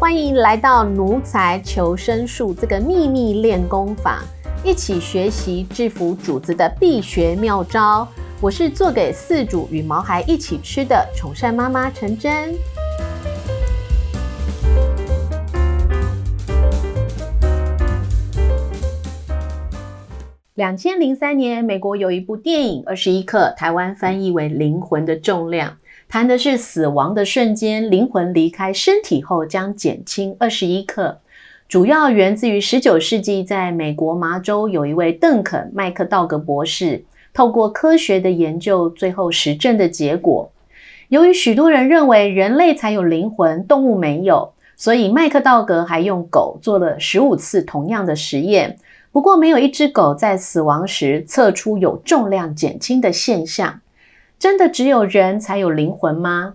欢迎来到奴才求生术这个秘密练功坊，一起学习制服主子的必学妙招。我是做给饲主与毛孩一起吃的宠善妈妈陈真。两千零三年，美国有一部电影《二十一克》，台湾翻译为《灵魂的重量》。谈的是死亡的瞬间，灵魂离开身体后将减轻二十一克，主要源自于十九世纪在美国麻州有一位邓肯·麦克道格博士，透过科学的研究，最后实证的结果。由于许多人认为人类才有灵魂，动物没有，所以麦克道格还用狗做了十五次同样的实验，不过没有一只狗在死亡时测出有重量减轻的现象。真的只有人才有灵魂吗？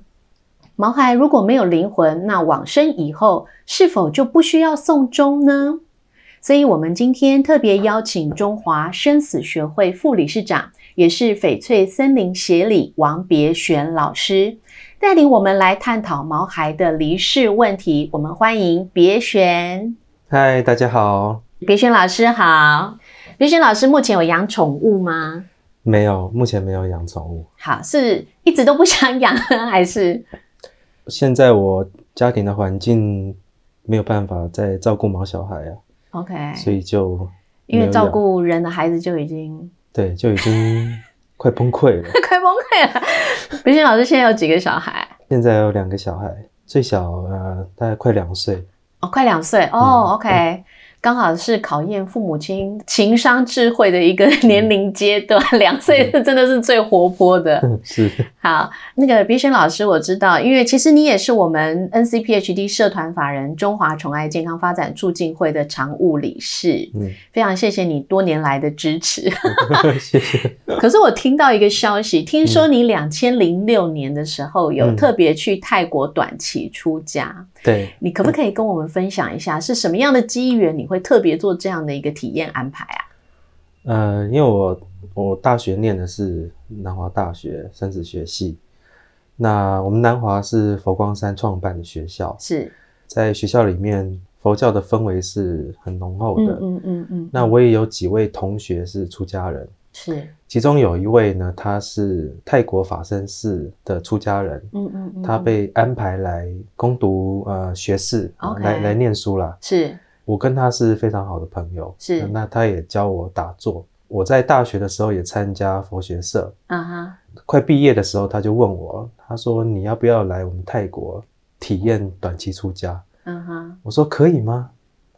毛孩如果没有灵魂，那往生以后是否就不需要送终呢？所以，我们今天特别邀请中华生死学会副理事长，也是翡翠森林协理王别玄老师，带领我们来探讨毛孩的离世问题。我们欢迎别玄。嗨，大家好。别玄老师好。别玄老师目前有养宠物吗？没有，目前没有养宠物。好，是一直都不想养，还是现在我家庭的环境没有办法再照顾毛小孩啊？OK，所以就因为照顾人的孩子就已经对，就已经快崩溃了，快崩溃了。培训老师现在有几个小孩？现在有两个小孩，最小呃大概快两岁。哦，快两岁哦，OK。刚好是考验父母亲情商智慧的一个年龄阶段，两岁是真的是最活泼的。是好，那个别轩老师，我知道，因为其实你也是我们 NCPHD 社团法人中华宠爱健康发展促进会的常务理事。嗯，非常谢谢你多年来的支持。谢谢。可是我听到一个消息，听说你两千零六年的时候有特别去泰国短期出家。对，你可不可以跟我们分享一下是什么样的机缘，你会特别做这样的一个体验安排啊？呃，因为我我大学念的是南华大学生子学系，那我们南华是佛光山创办的学校，是在学校里面佛教的氛围是很浓厚的，嗯嗯嗯。那我也有几位同学是出家人。是，其中有一位呢，他是泰国法身寺的出家人，嗯嗯，他被安排来攻读呃学士，来来念书啦。是，我跟他是非常好的朋友，是，那他也教我打坐。我在大学的时候也参加佛学社，啊哈，快毕业的时候他就问我，他说你要不要来我们泰国体验短期出家？嗯哼，我说可以吗？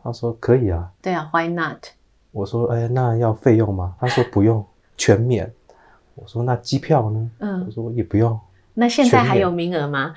他说可以啊。对啊，Why not？我说，哎，那要费用吗？他说不用，全免。我说那机票呢？嗯，我说也不用。那现在还有名额吗？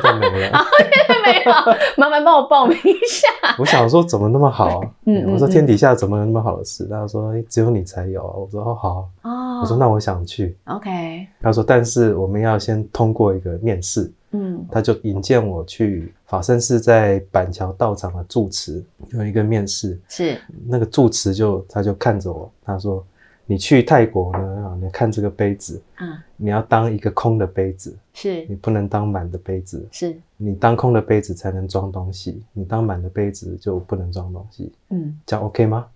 现在没了。现在没了，麻烦帮我报名一下。我想说怎么那么好？嗯，我说天底下怎么有那么好的事？他说只有你才有。我说哦好。哦。我说那我想去。OK。他说但是我们要先通过一个面试。嗯，他就引荐我去法身寺在板桥道场的住持有一个面试，是那个住持就他就看着我，他说：“你去泰国呢，你看这个杯子，嗯，你要当一个空的杯子，是。你不能当满的杯子，是。你当空的杯子才能装东西，你当满的杯子就不能装东西，嗯，这样 OK 吗？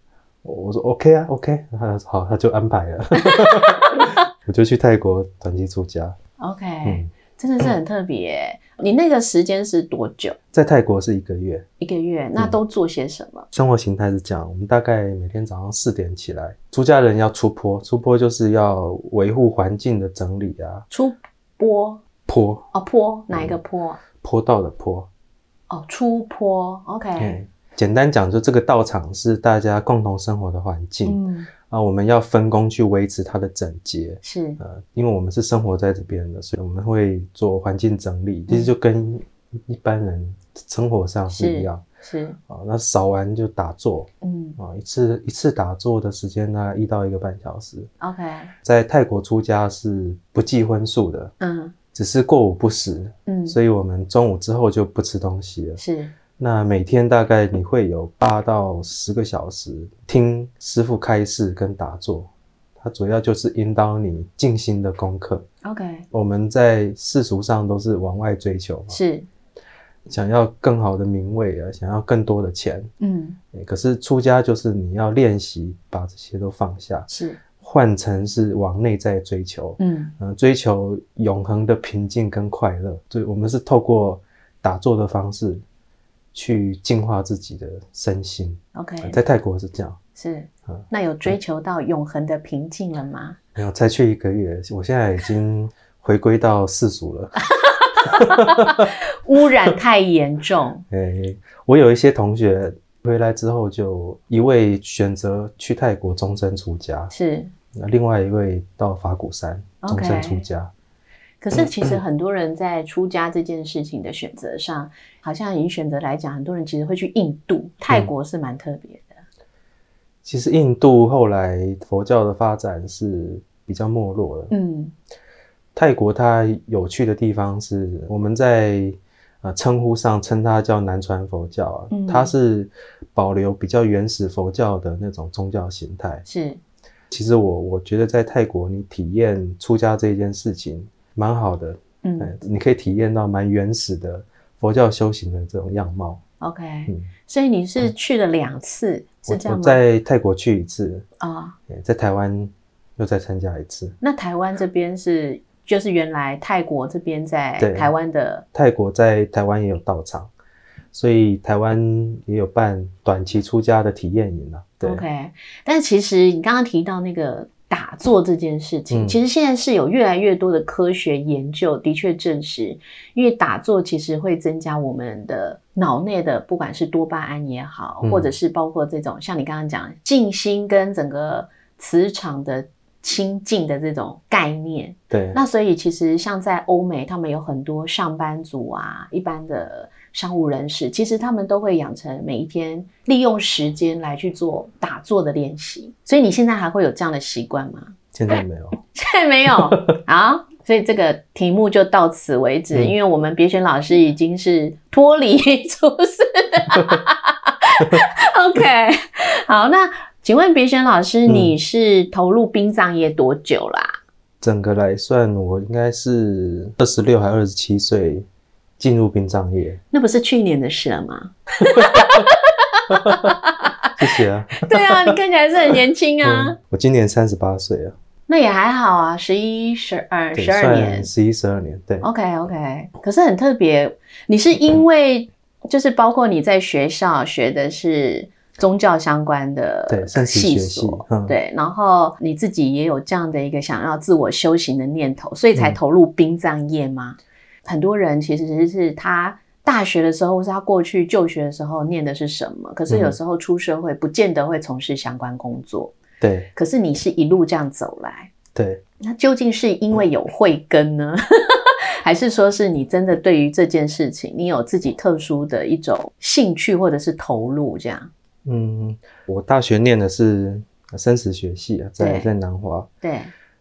我说 OK 啊，OK，他好，他就安排了，我就去泰国短期出家，OK，嗯。真的是很特别。你那个时间是多久？在泰国是一个月。一个月，那都做些什么？生活形态是这样：我们大概每天早上四点起来，出家人要出坡，出坡就是要维护环境的整理啊。出坡？坡？哦，坡哪一个坡？坡道的坡。哦，出坡。OK。简单讲，就这个道场是大家共同生活的环境。嗯。啊，我们要分工去维持它的整洁，是。呃，因为我们是生活在这边的，所以我们会做环境整理，其实就跟一般人生活上是一样，是啊，那扫完就打坐，嗯。啊，一次一次打坐的时间呢，一到一个半小时，OK，在泰国出家是不计荤素的，嗯，只是过午不食，嗯，所以我们中午之后就不吃东西了，是。那每天大概你会有八到十个小时听师傅开示跟打坐，它主要就是引导你静心的功课。OK，我们在世俗上都是往外追求，是。想要更好的名位啊，想要更多的钱，嗯，可是出家就是你要练习把这些都放下，是换成是往内在追求，嗯追求永恒的平静跟快乐。对，我们是透过打坐的方式去净化自己的身心。OK，在泰国是这样。是，那有追求到永恒的平静了吗？没有，才去一个月，我现在已经回归到世俗了。污染太严重。哎，我有一些同学回来之后，就一位选择去泰国终身出家，是，那另外一位到法鼓山终身出家。可是其实很多人在出家这件事情的选择上，好像以选择来讲，很多人其实会去印度、泰国是蛮特别的。其实印度后来佛教的发展是比较没落的。嗯，泰国它有趣的地方是，我们在呃称呼上称它叫南传佛教啊，它是保留比较原始佛教的那种宗教形态。是，其实我我觉得在泰国你体验出家这件事情蛮好的。嗯，你可以体验到蛮原始的佛教修行的这种样貌。OK，嗯，所以你是去了两次。是这样吗？在泰国去一次啊，在台湾又再参加一次。那台湾这边是就是原来泰国这边在台湾的泰国在台湾也有道场，所以台湾也有办短期出家的体验营啊。OK，但其实你刚刚提到那个。打坐这件事情，其实现在是有越来越多的科学研究的确证实，因为打坐其实会增加我们的脑内的不管是多巴胺也好，或者是包括这种像你刚刚讲静心跟整个磁场的清净的这种概念。对，那所以其实像在欧美，他们有很多上班族啊，一般的。商务人士其实他们都会养成每一天利用时间来去做打坐的练习，所以你现在还会有这样的习惯吗？现在没有，现在没有啊，所以这个题目就到此为止，因为我们别选老师已经是脱离 出世。OK，好，那请问别选老师，你是投入殡葬业多久啦？整个来算，我应该是二十六还二十七岁。进入殡葬业，那不是去年的事了吗？谢谢啊。对啊，你看起来是很年轻啊。我今年三十八岁啊。那也还好啊，十一、十二、十二年，十一、十二年，对。OK，OK。可是很特别，你是因为就是包括你在学校学的是宗教相关的对圣贤学系，对，然后你自己也有这样的一个想要自我修行的念头，所以才投入殡葬业吗？很多人其实是他大学的时候，或是他过去就学的时候念的是什么，可是有时候出社会不见得会从事相关工作。对，可是你是一路这样走来，对，那究竟是因为有慧根呢，还是说是你真的对于这件事情，你有自己特殊的一种兴趣或者是投入这样？嗯，我大学念的是生死学系啊，在在南华。对。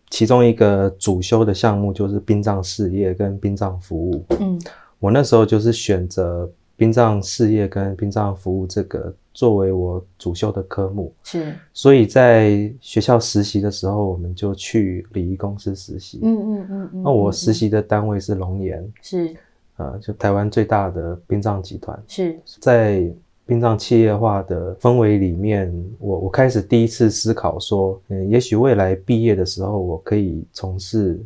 其中一个主修的项目就是殡葬事业跟殡葬服务。嗯，我那时候就是选择殡葬事业跟殡葬服务这个作为我主修的科目。是，所以在学校实习的时候，我们就去礼仪公司实习。嗯嗯嗯嗯。那我实习的单位是龙岩。是。呃，就台湾最大的殡葬集团。是在。殡葬企业化的氛围里面，我我开始第一次思考说，嗯，也许未来毕业的时候，我可以从事。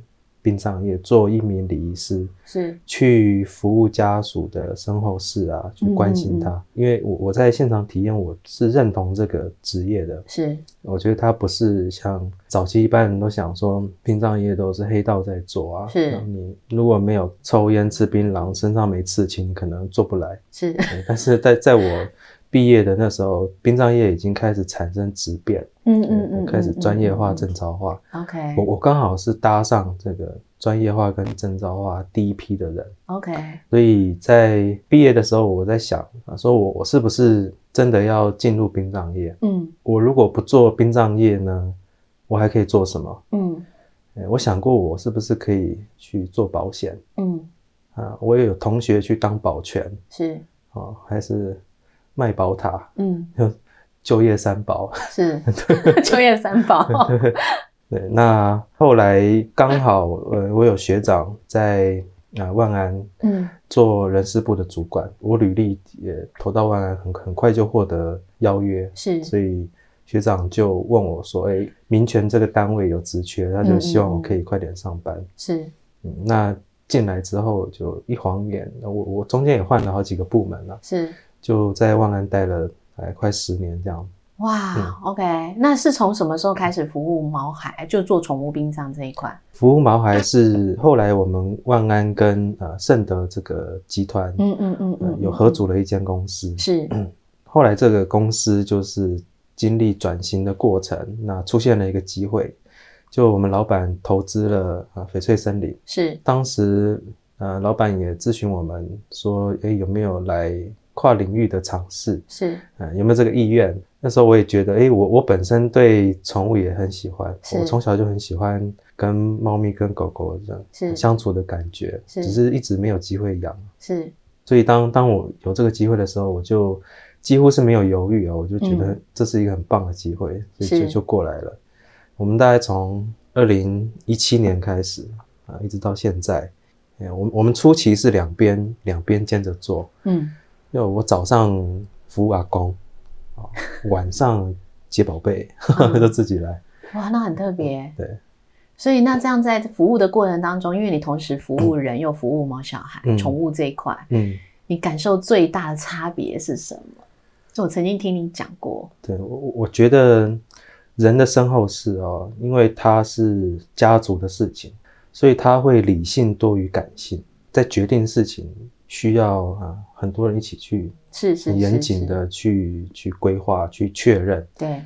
殡葬业做一名礼仪师，是去服务家属的身后事啊，去关心他。因为我我在现场体验，我是认同这个职业的。是，我觉得他不是像早期一般人都想说，殡葬业都是黑道在做啊。是，你如果没有抽烟吃槟榔，身上没刺青，可能做不来。是，但是在在我。毕业的那时候，殡葬业已经开始产生质变，嗯嗯嗯，开始专业化、正招化。OK，我我刚好是搭上这个专业化跟正招化第一批的人。OK，所以在毕业的时候，我在想啊，说我我是不是真的要进入殡葬业？嗯，我如果不做殡葬业呢，我还可以做什么？嗯，我想过我是不是可以去做保险？嗯，啊，我也有同学去当保全，是啊，还是。卖宝塔，嗯，就业三宝。是。就业三宝。对，那后来刚好，呃，我有学长在啊万安，嗯，做人事部的主管。我履历也投到万安，很很快就获得邀约，是，所以学长就问我说：“哎，民权这个单位有职缺，他就希望我可以快点上班。”是，嗯，那进来之后就一晃眼，我我中间也换了好几个部门了，是，就在万安待了哎快十年这样。哇，OK，那是从什么时候开始服务毛孩，就做宠物殡葬这一块？服务毛孩是后来我们万安跟呃盛德这个集团，嗯嗯嗯嗯，有合组了一间公司。是，后来这个公司就是经历转型的过程，那出现了一个机会，就我们老板投资了啊翡翠森林。是，当时呃老板也咨询我们说，哎有没有来跨领域的尝试？是，嗯有没有这个意愿？那时候我也觉得，哎，我我本身对宠物也很喜欢，我从小就很喜欢跟猫咪、跟狗狗这样相处的感觉，只是一直没有机会养。是，所以当当我有这个机会的时候，我就几乎是没有犹豫啊，我就觉得这是一个很棒的机会，所以就就过来了。我们大概从二零一七年开始啊，一直到现在，哎，我我们初期是两边两边兼着做，嗯，因为我早上服务阿公。晚上接宝贝 都自己来，哇，那很特别。对，所以那这样在服务的过程当中，因为你同时服务人又服务毛小孩、宠物这一块，嗯，你感受最大的差别是什么？就我曾经听你讲过，对我我觉得人的身后事哦，因为它是家族的事情，所以他会理性多于感性，在决定事情。需要啊，很多人一起去，是是严谨的去去规划、去确认。对，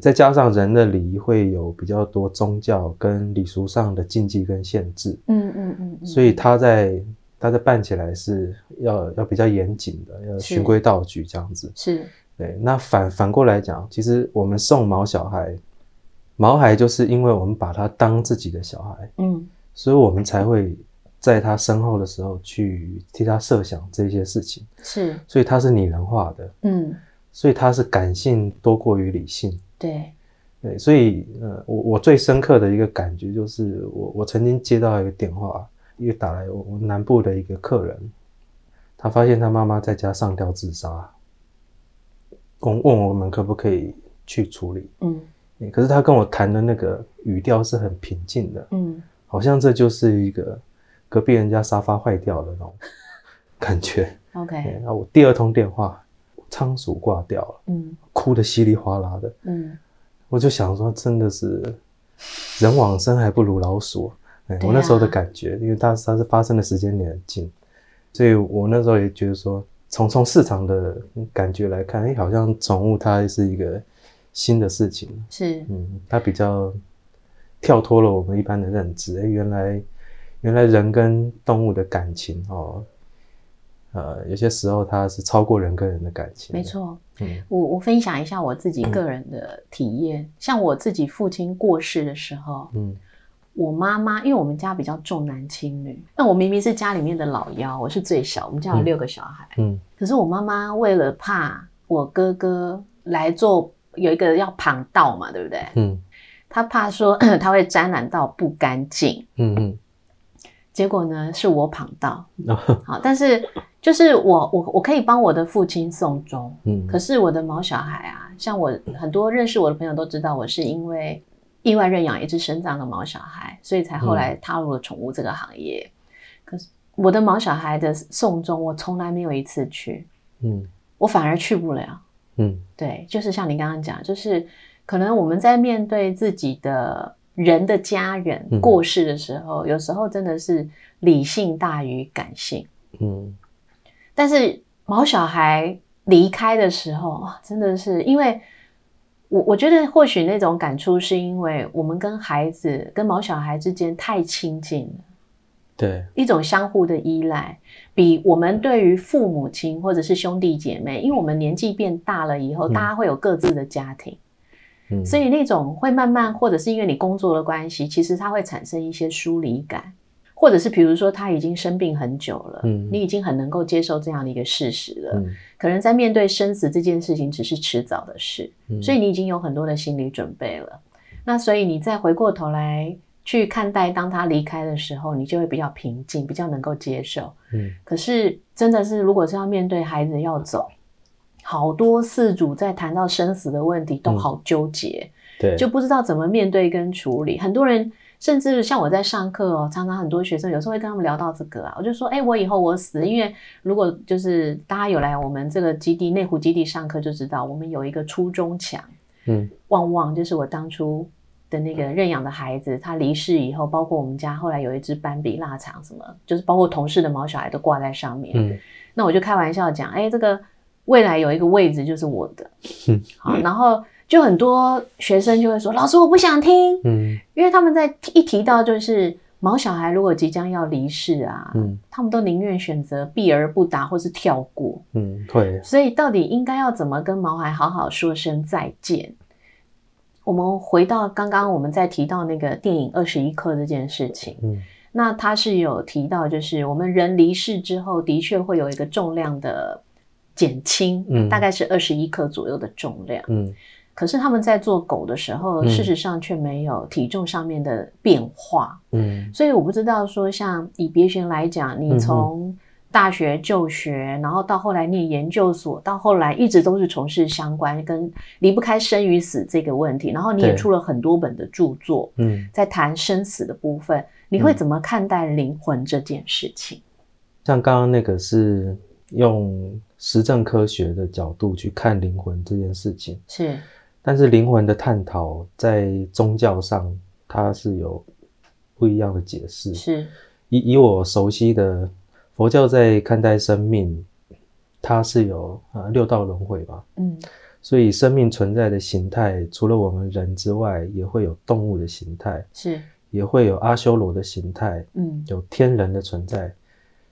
再加上人的礼仪会有比较多宗教跟礼俗上的禁忌跟限制。嗯嗯嗯。所以他在他在办起来是要要比较严谨的，要循规蹈矩这样子。是。对，那反反过来讲，其实我们送毛小孩，毛孩就是因为我们把他当自己的小孩，嗯，所以我们才会。在他身后的时候，去替他设想这些事情，是，所以他是拟人化的，嗯，所以他是感性多过于理性，对，对，所以呃，我我最深刻的一个感觉就是，我我曾经接到一个电话，一个打来我南部的一个客人，他发现他妈妈在家上吊自杀，问问我们可不可以去处理，嗯，可是他跟我谈的那个语调是很平静的，嗯，好像这就是一个。隔壁人家沙发坏掉了那种 感觉。OK，然后我第二通电话，仓鼠挂掉了，嗯，哭的稀里哗啦的，嗯，我就想说，真的是人往生还不如老鼠。哎，我那时候的感觉，因为它它是发生的时间点很近，所以我那时候也觉得说，从从市场的感觉来看，哎，好像宠物它是一个新的事情，是，嗯，它比较跳脱了我们一般的认知，哎，原来。原来人跟动物的感情哦，呃，有些时候它是超过人跟人的感情。没错，嗯，我我分享一下我自己个人的体验，像我自己父亲过世的时候，嗯，我妈妈，因为我们家比较重男轻女，那我明明是家里面的老幺，我是最小，我们家有六个小孩，嗯，可是我妈妈为了怕我哥哥来做有一个要旁道嘛，对不对？嗯，他怕说 他会沾染到不干净，嗯嗯。结果呢，是我跑到。好，但是就是我我我可以帮我的父亲送终，嗯，可是我的毛小孩啊，像我很多认识我的朋友都知道，我是因为意外认养一只生长的毛小孩，所以才后来踏入了宠物这个行业。可是我的毛小孩的送终，我从来没有一次去，嗯，我反而去不了，嗯，对，就是像你刚刚讲，就是可能我们在面对自己的。人的家人过世的时候，有时候真的是理性大于感性。嗯，但是毛小孩离开的时候，真的是因为我我觉得或许那种感触是因为我们跟孩子跟毛小孩之间太亲近了。对，一种相互的依赖，比我们对于父母亲或者是兄弟姐妹，因为我们年纪变大了以后，大家会有各自的家庭。所以那种会慢慢，或者是因为你工作的关系，其实它会产生一些疏离感，或者是比如说他已经生病很久了，嗯，你已经很能够接受这样的一个事实了，嗯，可能在面对生死这件事情只是迟早的事，所以你已经有很多的心理准备了。那所以你再回过头来去看待当他离开的时候，你就会比较平静，比较能够接受。嗯，可是真的是，如果是要面对孩子要走，好多事主在谈到生死的问题都好纠结，对，就不知道怎么面对跟处理。很多人甚至像我在上课哦，常常很多学生有时候会跟他们聊到这个啊，我就说，哎，我以后我死，因为如果就是大家有来我们这个基地内湖基地上课，就知道我们有一个初中墙，嗯，旺旺就是我当初。的那个认养的孩子，他离世以后，包括我们家后来有一只斑比腊肠，什么就是包括同事的毛小孩都挂在上面。嗯，那我就开玩笑讲，哎，这个未来有一个位置就是我的。嗯，好，然后就很多学生就会说，老师我不想听。嗯，因为他们在一提到就是毛小孩如果即将要离世啊，嗯，他们都宁愿选择避而不答或是跳过。嗯，对。所以到底应该要怎么跟毛孩好好说声再见？我们回到刚刚我们在提到那个电影《二十一克》这件事情，嗯，那他是有提到，就是我们人离世之后，的确会有一个重量的减轻，嗯，大概是二十一克左右的重量，嗯，可是他们在做狗的时候，事实上却没有体重上面的变化，嗯，所以我不知道说，像以别璇来讲，你从大学就学，然后到后来念研究所，到后来一直都是从事相关跟离不开生与死这个问题。然后你也出了很多本的著作，嗯，在谈生死的部分，你会怎么看待灵魂这件事情？像刚刚那个是用实证科学的角度去看灵魂这件事情，是。但是灵魂的探讨在宗教上，它是有不一样的解释。是以以我熟悉的。佛教在看待生命，它是有啊六道轮回吧，嗯，所以生命存在的形态，除了我们人之外，也会有动物的形态，是，也会有阿修罗的形态，嗯，有天人的存在。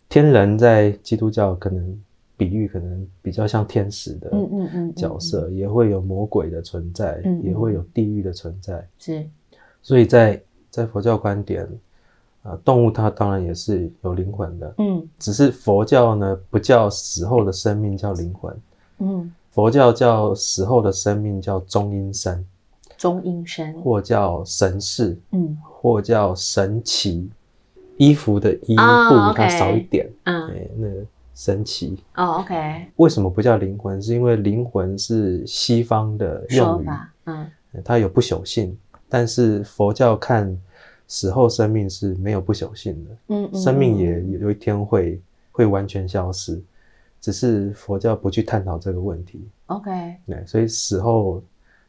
天人在基督教可能比喻可能比较像天使的，嗯嗯嗯角色，也会有魔鬼的存在，也会有地狱的存在，是。所以在在佛教观点。啊，动物它当然也是有灵魂的，嗯，只是佛教呢不叫死后的生命叫灵魂，嗯，佛教叫死后的生命叫中阴身，中阴身，或叫神识，嗯，或叫神奇，衣服的衣布它少一点，嗯，那个神奇，哦，OK，为什么不叫灵魂？是因为灵魂是西方的用语，嗯，它有不朽性，但是佛教看。死后生命是没有不朽性的，嗯，生命也有一天会会完全消失，只是佛教不去探讨这个问题。OK，对，所以死后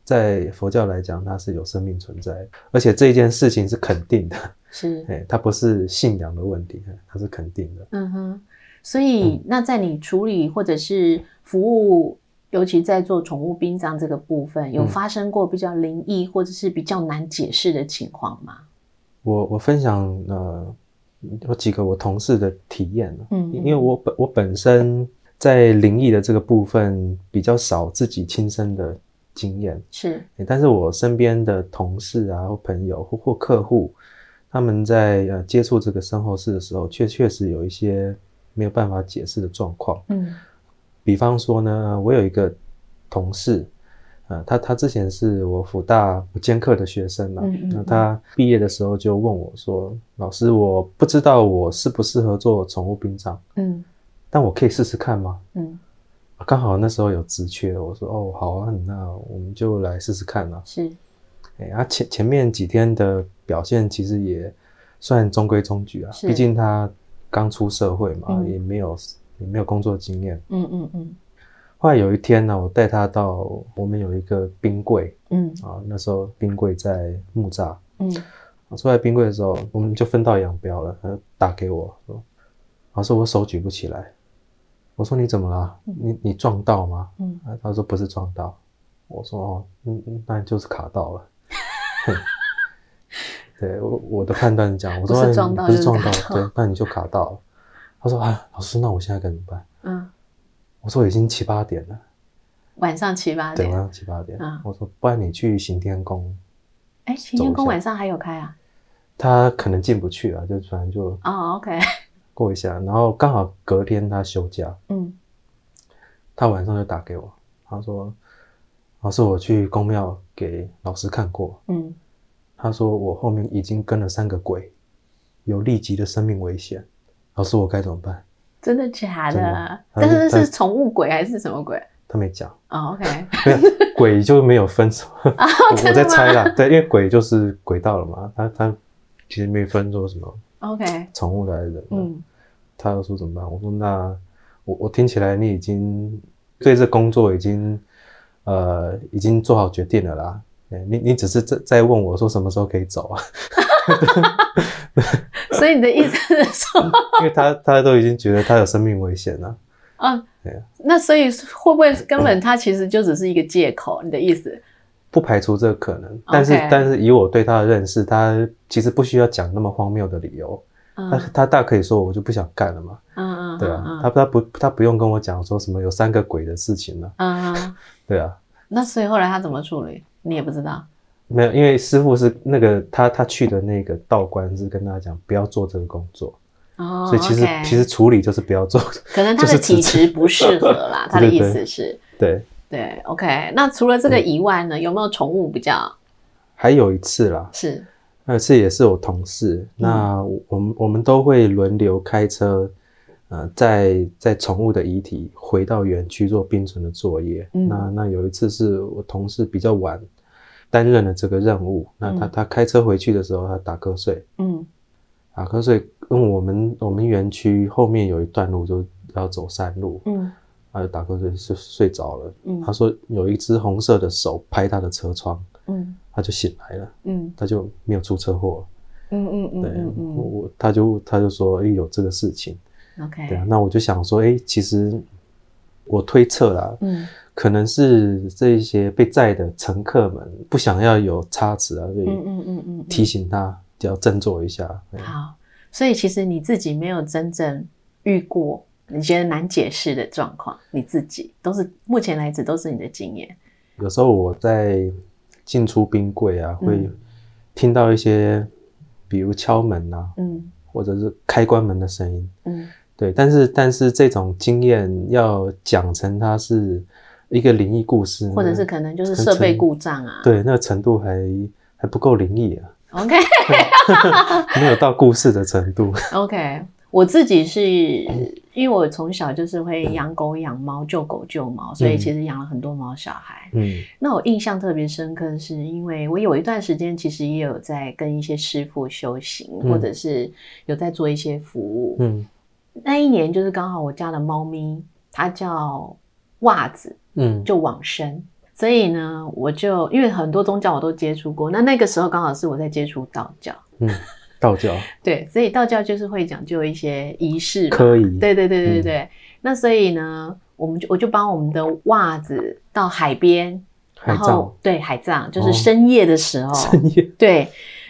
在佛教来讲，它是有生命存在，而且这件事情是肯定的，是，哎，它不是信仰的问题，它是肯定的。嗯哼，所以那在你处理或者是服务，尤其在做宠物殡葬这个部分，有发生过比较灵异或者是比较难解释的情况吗？我我分享呃有几个我同事的体验嗯，因为我本我本身在灵异的这个部分比较少自己亲身的经验是，但是我身边的同事啊或朋友或或客户，他们在呃接触这个身后事的时候，确确实有一些没有办法解释的状况，嗯，比方说呢，我有一个同事。啊，他他之前是我辅大兼课的学生嘛，那他毕业的时候就问我说：“老师，我不知道我适不适合做宠物殡葬，嗯，但我可以试试看吗？”嗯，刚好那时候有职缺，我说：“哦，好啊，那我们就来试试看啊。”是，哎，啊前前面几天的表现其实也算中规中矩啊，毕竟他刚出社会嘛，也没有也没有工作经验，嗯嗯嗯。后来有一天呢，我带他到我们有一个冰柜，嗯，啊，那时候冰柜在木栅，嗯，出来冰柜的时候，我们就分道扬镳了。他打给我说：“老师，我手举不起来。”我说：“你怎么了？你你撞到吗？”嗯，他说：“不是撞到。”我说：“哦，嗯嗯，那就是卡到了。”对我我的判断讲，我说不是撞到，不是撞到，对，那你就卡到了。他说：“啊，老师，那我现在该怎么办？”嗯。我说已经七八点了，晚上七八点，对，晚上七八点。我说不然你去行天宫，哎，行天宫晚上还有开啊？他可能进不去了，就反正就哦，OK，过一下，然后刚好隔天他休假，嗯，他晚上就打给我，他说老师我去公庙给老师看过，嗯，他说我后面已经跟了三个鬼，有立即的生命危险。老师，我该怎么办？真的假的？但是是宠物鬼还是什么鬼？他没讲。哦，OK。鬼就没有分什么，我在猜啦。对，因为鬼就是轨道了嘛，他他其实没分说什么。OK。宠物来的，嗯，他要说怎么办？我说那我我听起来你已经对这工作已经呃已经做好决定了啦。你你只是在在问我说什么时候可以走啊？所以你的意思是说，因为他他都已经觉得他有生命危险了。嗯，对啊。那所以会不会根本他其实就只是一个借口？你的意思？不排除这个可能，但是但是以我对他的认识，他其实不需要讲那么荒谬的理由。他他大可以说我就不想干了嘛。嗯嗯。对啊，他他不他不用跟我讲说什么有三个鬼的事情了。嗯嗯。对啊。那所以后来他怎么处理？你也不知道。没有，因为师傅是那个他他去的那个道观是跟他讲不要做这个工作，哦，所以其实其实处理就是不要做，可能他的 体质不适合啦，他的意思是，对对，OK。那除了这个以外呢，有没有宠物比较？还有一次啦，是那次也是我同事，那我们我们都会轮流开车，呃，在在宠物的遗体回到园区做冰存的作业。那那有一次是我同事比较晚。担任了这个任务，那他他开车回去的时候，他打瞌睡，嗯，打瞌睡，因为我们我们园区后面有一段路就要走山路，嗯，他就打瞌睡睡睡着了，嗯，他说有一只红色的手拍他的车窗，嗯，他就醒来了，嗯，他就没有出车祸，嗯嗯嗯，对，我他就他就说，哎，有这个事情，OK，对啊，那我就想说，哎，其实我推测啦，嗯。可能是这些被载的乘客们不想要有差池啊，所以嗯嗯嗯嗯提醒他就要振作一下。好，所以其实你自己没有真正遇过你觉得难解释的状况，你自己都是目前来止都是你的经验。有时候我在进出冰柜啊，会听到一些比如敲门啊，嗯，或者是开关门的声音，嗯，对，但是但是这种经验要讲成它是。一个灵异故事，或者是可能就是设备故障啊，对，那个程度还还不够灵异啊。OK，没有到故事的程度。OK，我自己是因为我从小就是会养狗养猫，救狗救猫，所以其实养了很多猫小孩。嗯，那我印象特别深刻是，因为我有一段时间其实也有在跟一些师傅修行，或者是有在做一些服务。嗯，那一年就是刚好我家的猫咪，它叫袜子。嗯，就往生，所以呢，我就因为很多宗教我都接触过，那那个时候刚好是我在接触道教，嗯，道教，对，所以道教就是会讲究一些仪式，可以，对对对对对那所以呢，我们就我就帮我们的袜子到海边，然后对海葬，就是深夜的时候，深夜，对。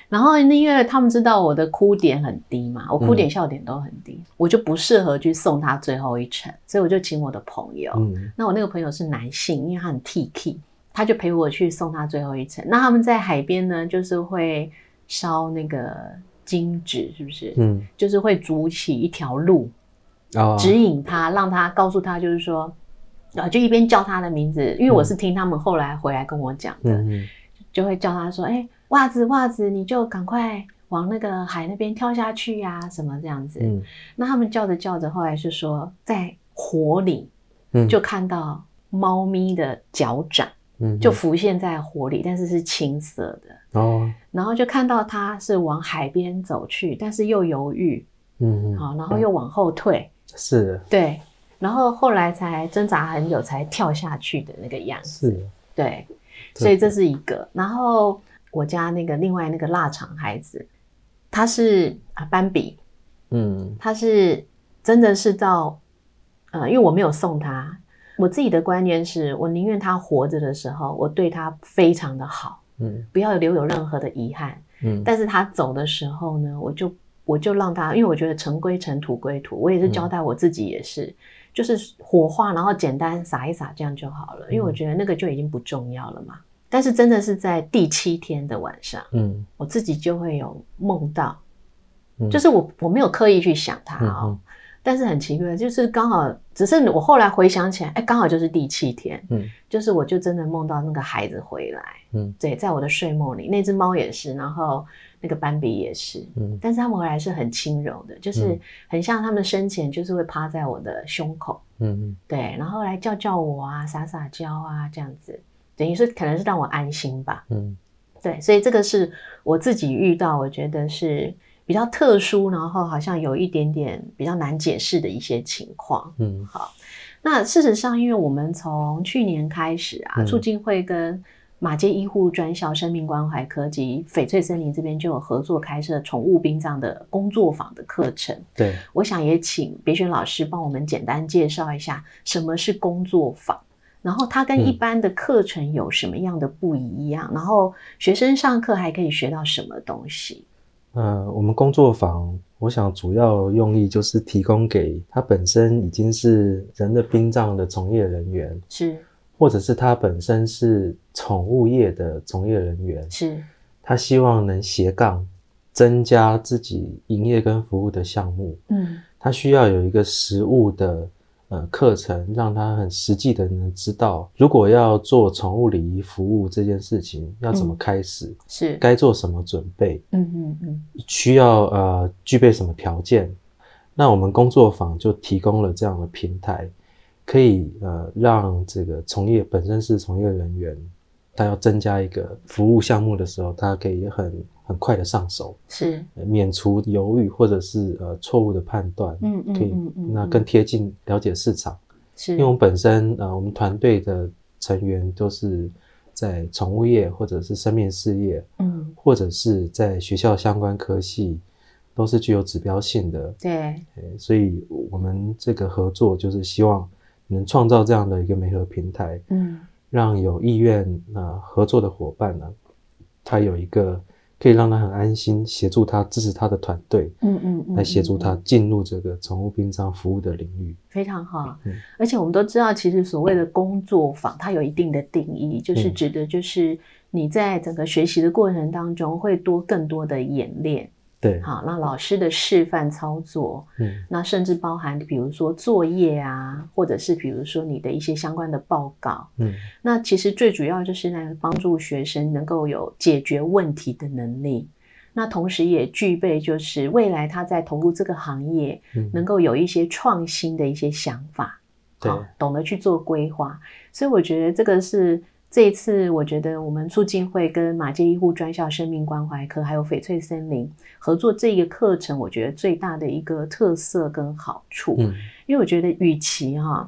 然后因为他们知道我的哭点很低嘛，我哭点笑点都很低，我就不适合去送他最后一程，所以我就请我的朋友。那我那个朋友是男性，因为他很 T K，他就陪我去送他最后一程。那他们在海边呢，就是会烧那个金纸，是不是？嗯，就是会筑起一条路，指引他，让他告诉他，就是说，啊，就一边叫他的名字，因为我是听他们后来回来跟我讲的，就会叫他说，哎。袜子，袜子，你就赶快往那个海那边跳下去呀，什么这样子？嗯，那他们叫着叫着，后来是说在火里，嗯，就看到猫咪的脚掌，嗯，就浮现在火里，但是是青色的哦。然后就看到它是往海边走去，但是又犹豫，嗯，好，然后又往后退，是，对，然后后来才挣扎很久才跳下去的那个样子，是，对，所以这是一个，然后。我家那个另外那个腊肠孩子，他是啊斑比，嗯，他是真的是到，呃，因为我没有送他，我自己的观念是我宁愿他活着的时候，我对他非常的好，嗯，不要留有任何的遗憾，嗯，但是他走的时候呢，我就我就让他，因为我觉得尘归尘，土归土，我也是交代我自己也是，就是火化，然后简单撒一撒这样就好了，因为我觉得那个就已经不重要了嘛。但是真的是在第七天的晚上，嗯，我自己就会有梦到，就是我我没有刻意去想它啊，但是很奇怪，就是刚好，只是我后来回想起来，哎，刚好就是第七天，嗯，就是我就真的梦到那个孩子回来，嗯，对，在我的睡梦里，那只猫也是，然后那个斑比也是，嗯，但是他们回来是很轻柔的，就是很像他们生前就是会趴在我的胸口，嗯嗯，对，然后来叫叫我啊，撒撒娇啊，这样子，等于是可能是让我安心吧，嗯。对，所以这个是我自己遇到，我觉得是比较特殊，然后好像有一点点比较难解释的一些情况。嗯，好，那事实上，因为我们从去年开始啊，促进会跟马街医护专校生命关怀科及翡翠森林这边就有合作开设宠物殡葬的工作坊的课程。对，我想也请别轩老师帮我们简单介绍一下什么是工作坊。然后它跟一般的课程有什么样的不一样？然后学生上课还可以学到什么东西？呃，我们工作坊，我想主要用意就是提供给他本身已经是人的殡葬的从业人员，是，或者是他本身是宠物业的从业人员，是，他希望能斜杠增加自己营业跟服务的项目，嗯，他需要有一个实物的。呃，课程让他很实际的能知道，如果要做宠物礼仪服务这件事情，要怎么开始，是。该做什么准备，嗯嗯嗯，需要呃具备什么条件？那我们工作坊就提供了这样的平台，可以呃让这个从业本身是从业人员，他要增加一个服务项目的时候，他可以很。很快的上手，是。免除犹豫或者是呃错误的判断，嗯嗯，可以那更贴近了解市场，是。因为我们本身呃我们团队的成员都是在宠物业或者是生命事业，嗯，或者是在学校相关科系，都是具有指标性的，对，所以我们这个合作就是希望能创造这样的一个媒合平台，嗯，让有意愿啊合作的伙伴呢，他有一个。可以让他很安心，协助他支持他的团队，嗯嗯嗯，来协助他进入这个宠物殡葬服务的领域，非常好。嗯，而且我们都知道，其实所谓的工作坊，它有一定的定义，就是指的就是你在整个学习的过程当中会多更多的演练。对，好，那老师的示范操作，嗯，那甚至包含比如说作业啊，或者是比如说你的一些相关的报告，嗯，那其实最主要就是来帮助学生能够有解决问题的能力，那同时也具备就是未来他在投入这个行业，能够有一些创新的一些想法，对，懂得去做规划，所以我觉得这个是。这一次，我觉得我们促进会跟马街医护专校生命关怀科，还有翡翠森林合作这个课程，我觉得最大的一个特色跟好处，嗯，因为我觉得与其哈，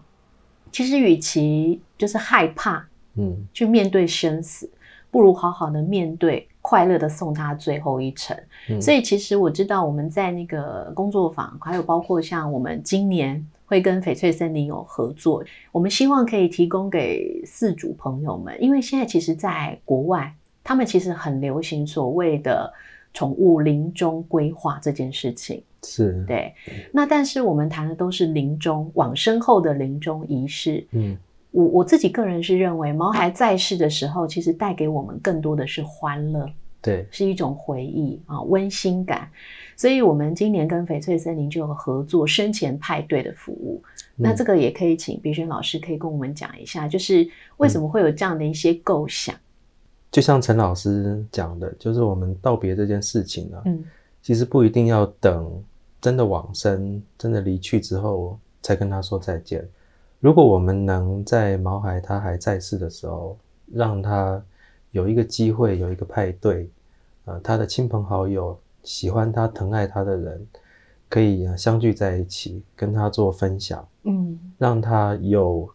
其实与其就是害怕，嗯，去面对生死，不如好好的面对，快乐的送他最后一程。所以其实我知道我们在那个工作坊，还有包括像我们今年。会跟翡翠森林有合作，我们希望可以提供给四主朋友们，因为现在其实在国外，他们其实很流行所谓的宠物临终规划这件事情。是，对。那但是我们谈的都是临终往生后的临终仪式。嗯，我我自己个人是认为，毛孩在世的时候，其实带给我们更多的是欢乐。对，是一种回忆啊，温馨感。所以，我们今年跟翡翠森林就有合作生前派对的服务。那这个也可以请碧轩老师可以跟我们讲一下，就是为什么会有这样的一些构想？就像陈老师讲的，就是我们道别这件事情呢，嗯，其实不一定要等真的往生、真的离去之后才跟他说再见。如果我们能在毛孩他还在世的时候，让他有一个机会，有一个派对，呃，他的亲朋好友。喜欢他、疼爱他的人，可以相聚在一起，跟他做分享，嗯，让他有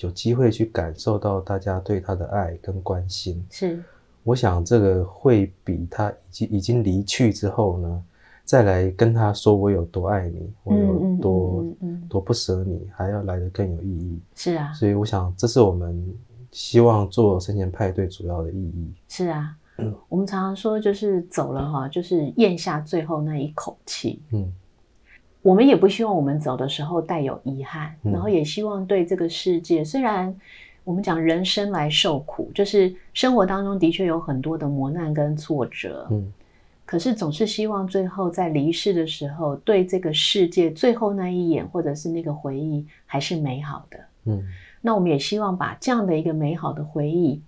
有机会去感受到大家对他的爱跟关心。是，我想这个会比他已经已经离去之后呢，再来跟他说我有多爱你，我有多多不舍你，还要来的更有意义。是啊，所以我想这是我们希望做生前派对主要的意义。是啊。我们常常说，就是走了哈，就是咽下最后那一口气。嗯，我们也不希望我们走的时候带有遗憾，然后也希望对这个世界，虽然我们讲人生来受苦，就是生活当中的确有很多的磨难跟挫折。嗯，可是总是希望最后在离世的时候，对这个世界最后那一眼，或者是那个回忆，还是美好的。嗯，那我们也希望把这样的一个美好的回忆，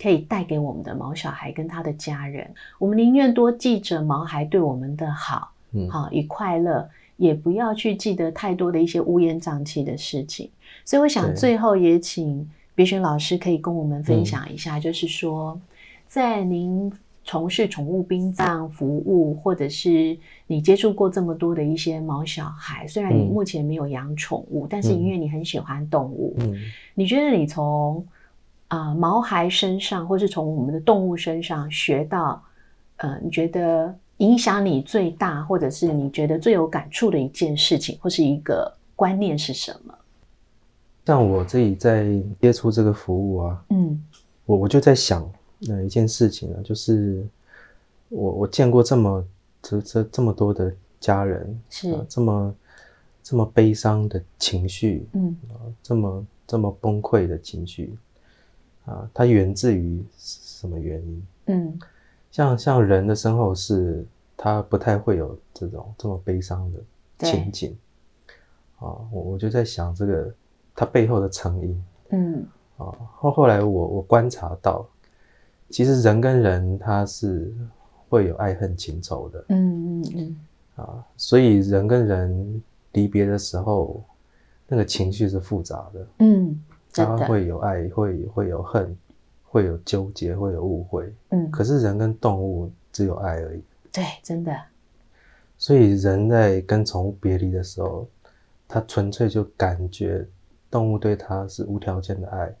可以带给我们的毛小孩跟他的家人。我们宁愿多记着毛孩对我们的好，嗯，好与快乐，也不要去记得太多的一些乌烟瘴气的事情。所以，我想最后也请别选老师可以跟我们分享一下，就是说，在您。从事宠物殡葬服务，或者是你接触过这么多的一些毛小孩，虽然你目前没有养宠物，但是因为你很喜欢动物，嗯，你觉得你从啊毛孩身上，或是从我们的动物身上学到，呃，你觉得影响你最大，或者是你觉得最有感触的一件事情，或是一个观念是什么？像我自己在接触这个服务啊，嗯，我我就在想。那一件事情呢，就是我我见过这么这这这么多的家人，是这么这么悲伤的情绪，嗯啊，这么这么崩溃的情绪啊，它源自于什么原因？嗯，像像人的身后是，他不太会有这种这么悲伤的情景啊，我我就在想这个它背后的成因，嗯啊，后后来我我观察到。其实人跟人他是会有爱恨情仇的，嗯嗯嗯，啊，所以人跟人离别的时候，那个情绪是复杂的，嗯，他会有爱，会会有恨，会有纠结，会有误会，嗯，可是人跟动物只有爱而已，对，真的，所以人在跟宠物别离的时候，他纯粹就感觉动物对他是无条件的爱，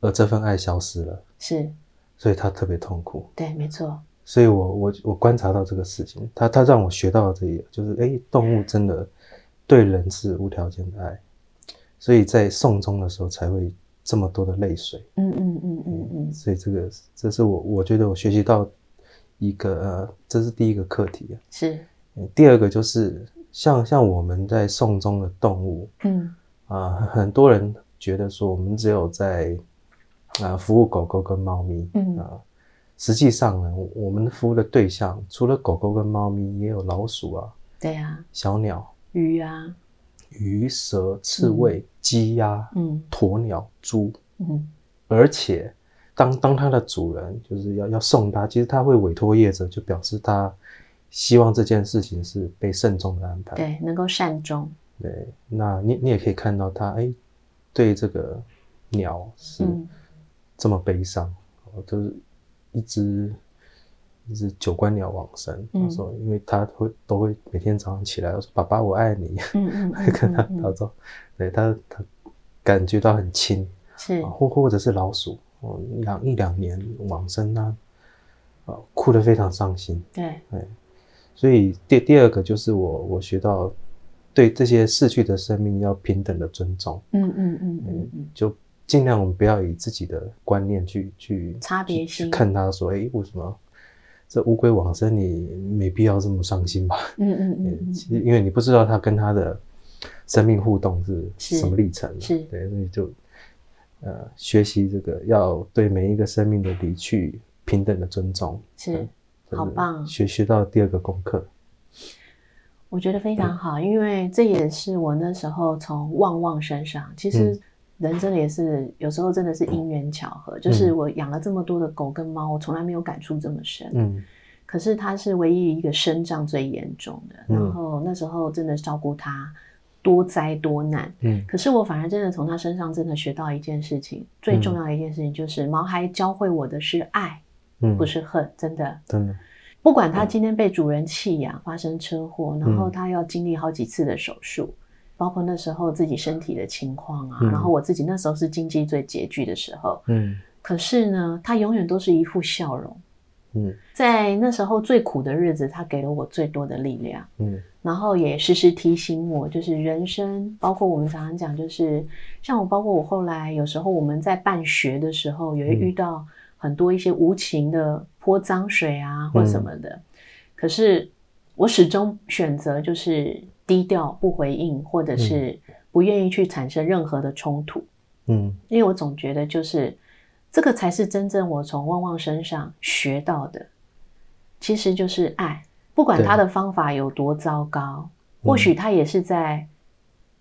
而这份爱消失了，是。所以他特别痛苦，对，没错。所以我我我观察到这个事情，他他让我学到了这个，就是哎，动物真的对人是无条件的爱，所以在送终的时候才会这么多的泪水。嗯嗯嗯嗯嗯。所以这个这是我我觉得我学习到一个呃，这是第一个课题啊。是。第二个就是像像我们在送终的动物，嗯啊，很多人觉得说我们只有在。啊，服务狗狗跟猫咪，嗯啊，实际上呢，我们服务的对象除了狗狗跟猫咪，也有老鼠啊，对呀，小鸟、鱼啊，鱼、蛇、刺猬、鸡鸭，嗯，鸵鸟、猪，嗯，而且当当它的主人就是要要送它，其实他会委托业者，就表示他希望这件事情是被慎重的安排，对，能够善终。对，那你你也可以看到他，哎，对这个鸟是。这么悲伤，哦，就是一只一只九官鸟往生。他说，因为他会都会每天早上起来，我说：“爸爸，我爱你。”嗯 嗯，会跟他他说，对他他感觉到很亲，是或或者是老鼠，哦，养一两年往生啊，啊，哭得非常伤心。对对，所以第第二个就是我我学到对这些逝去的生命要平等的尊重。嗯嗯嗯嗯嗯，就。尽量我们不要以自己的观念去去差别心。看他说，哎，为什么？这乌龟往生，你没必要这么伤心吧？嗯嗯嗯，其实因为你不知道他跟他的生命互动是什么历程，是对，所以就呃学习这个要对每一个生命的离去平等的尊重，是好棒，学学到第二个功课，我觉得非常好，因为这也是我那时候从旺旺身上其实。人真的也是有时候真的是因缘巧合，就是我养了这么多的狗跟猫，我从来没有感触这么深。嗯，可是它是唯一一个生障最严重的，然后那时候真的照顾它多灾多难。嗯，可是我反而真的从它身上真的学到一件事情，最重要的一件事情就是毛孩教会我的是爱，不是恨。真的，真的，不管它今天被主人弃养，发生车祸，然后它要经历好几次的手术。包括那时候自己身体的情况啊，然后我自己那时候是经济最拮据的时候，嗯，可是呢，他永远都是一副笑容，嗯，在那时候最苦的日子，他给了我最多的力量，嗯，然后也时时提醒我，就是人生，包括我们常常讲，就是像我，包括我后来有时候我们在办学的时候，也会遇到很多一些无情的泼脏水啊或什么的，可是我始终选择就是。低调不回应，或者是不愿意去产生任何的冲突，嗯，因为我总觉得就是这个才是真正我从旺旺身上学到的，其实就是爱，不管他的方法有多糟糕，或许他也是在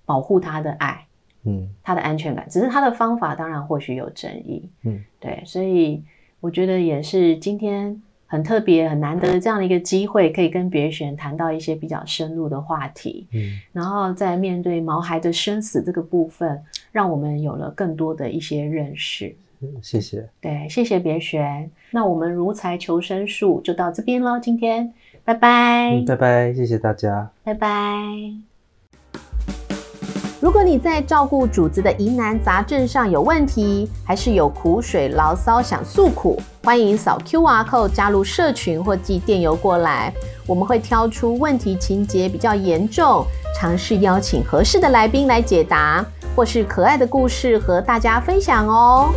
保护他的爱，嗯，他的安全感。只是他的方法当然或许有争议，嗯，对，所以我觉得也是今天很特别、很难得的这样的一个机会，可以跟别选谈到一些比较深入的话题，嗯，然后在面对毛孩的生死这个部分，让我们有了更多的一些认识。谢谢，对，谢谢别选。那我们如才求生术就到这边喽，今天拜拜，拜拜，谢谢大家，拜拜。如果你在照顾主子的疑难杂症上有问题，还是有苦水牢骚想诉苦，欢迎扫 Q R code 加入社群或寄电邮过来，我们会挑出问题情节比较严重，尝试邀请合适的来宾来解答。或是可爱的故事和大家分享哦。